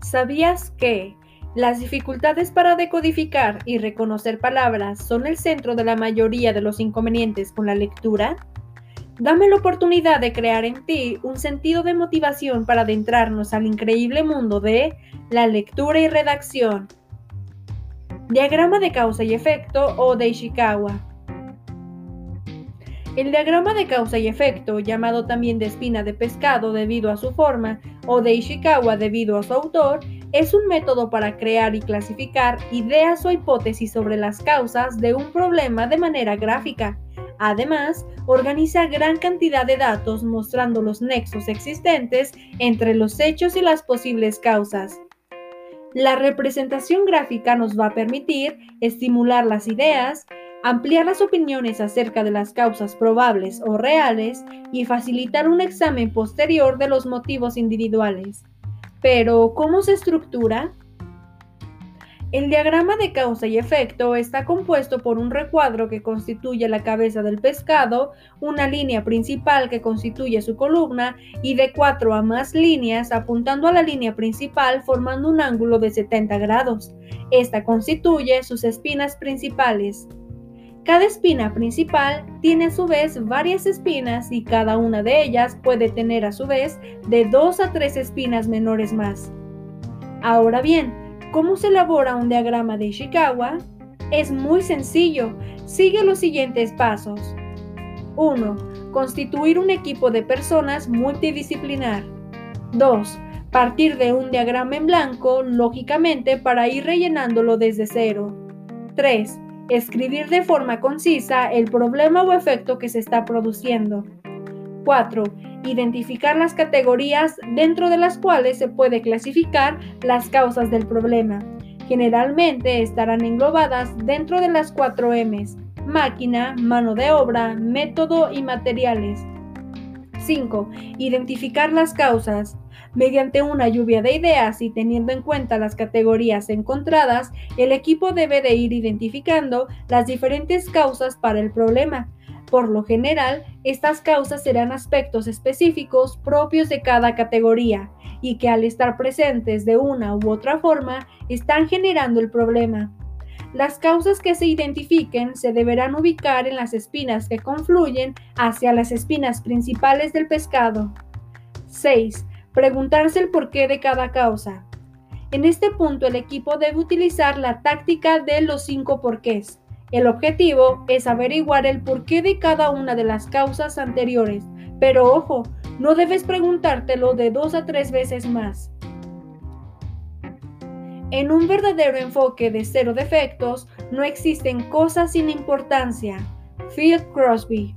¿Sabías que las dificultades para decodificar y reconocer palabras son el centro de la mayoría de los inconvenientes con la lectura? Dame la oportunidad de crear en ti un sentido de motivación para adentrarnos al increíble mundo de la lectura y redacción. Diagrama de causa y efecto o de Ishikawa. El diagrama de causa y efecto, llamado también de espina de pescado debido a su forma, o de Ishikawa debido a su autor, es un método para crear y clasificar ideas o hipótesis sobre las causas de un problema de manera gráfica. Además, organiza gran cantidad de datos mostrando los nexos existentes entre los hechos y las posibles causas. La representación gráfica nos va a permitir estimular las ideas, ampliar las opiniones acerca de las causas probables o reales y facilitar un examen posterior de los motivos individuales. Pero, ¿cómo se estructura? El diagrama de causa y efecto está compuesto por un recuadro que constituye la cabeza del pescado, una línea principal que constituye su columna y de cuatro a más líneas apuntando a la línea principal formando un ángulo de 70 grados. Esta constituye sus espinas principales. Cada espina principal tiene a su vez varias espinas y cada una de ellas puede tener a su vez de dos a tres espinas menores más. Ahora bien, ¿cómo se elabora un diagrama de Ishikawa? Es muy sencillo, sigue los siguientes pasos. 1. Constituir un equipo de personas multidisciplinar. 2. Partir de un diagrama en blanco, lógicamente, para ir rellenándolo desde cero. 3 Escribir de forma concisa el problema o efecto que se está produciendo. 4. Identificar las categorías dentro de las cuales se puede clasificar las causas del problema. Generalmente estarán englobadas dentro de las 4 M's, máquina, mano de obra, método y materiales. 5. Identificar las causas. Mediante una lluvia de ideas y teniendo en cuenta las categorías encontradas, el equipo debe de ir identificando las diferentes causas para el problema. Por lo general, estas causas serán aspectos específicos propios de cada categoría y que al estar presentes de una u otra forma están generando el problema. Las causas que se identifiquen se deberán ubicar en las espinas que confluyen hacia las espinas principales del pescado. 6. Preguntarse el porqué de cada causa. En este punto el equipo debe utilizar la táctica de los cinco porqués. El objetivo es averiguar el porqué de cada una de las causas anteriores, pero ojo, no debes preguntártelo de dos a tres veces más. En un verdadero enfoque de cero defectos, no existen cosas sin importancia. Phil Crosby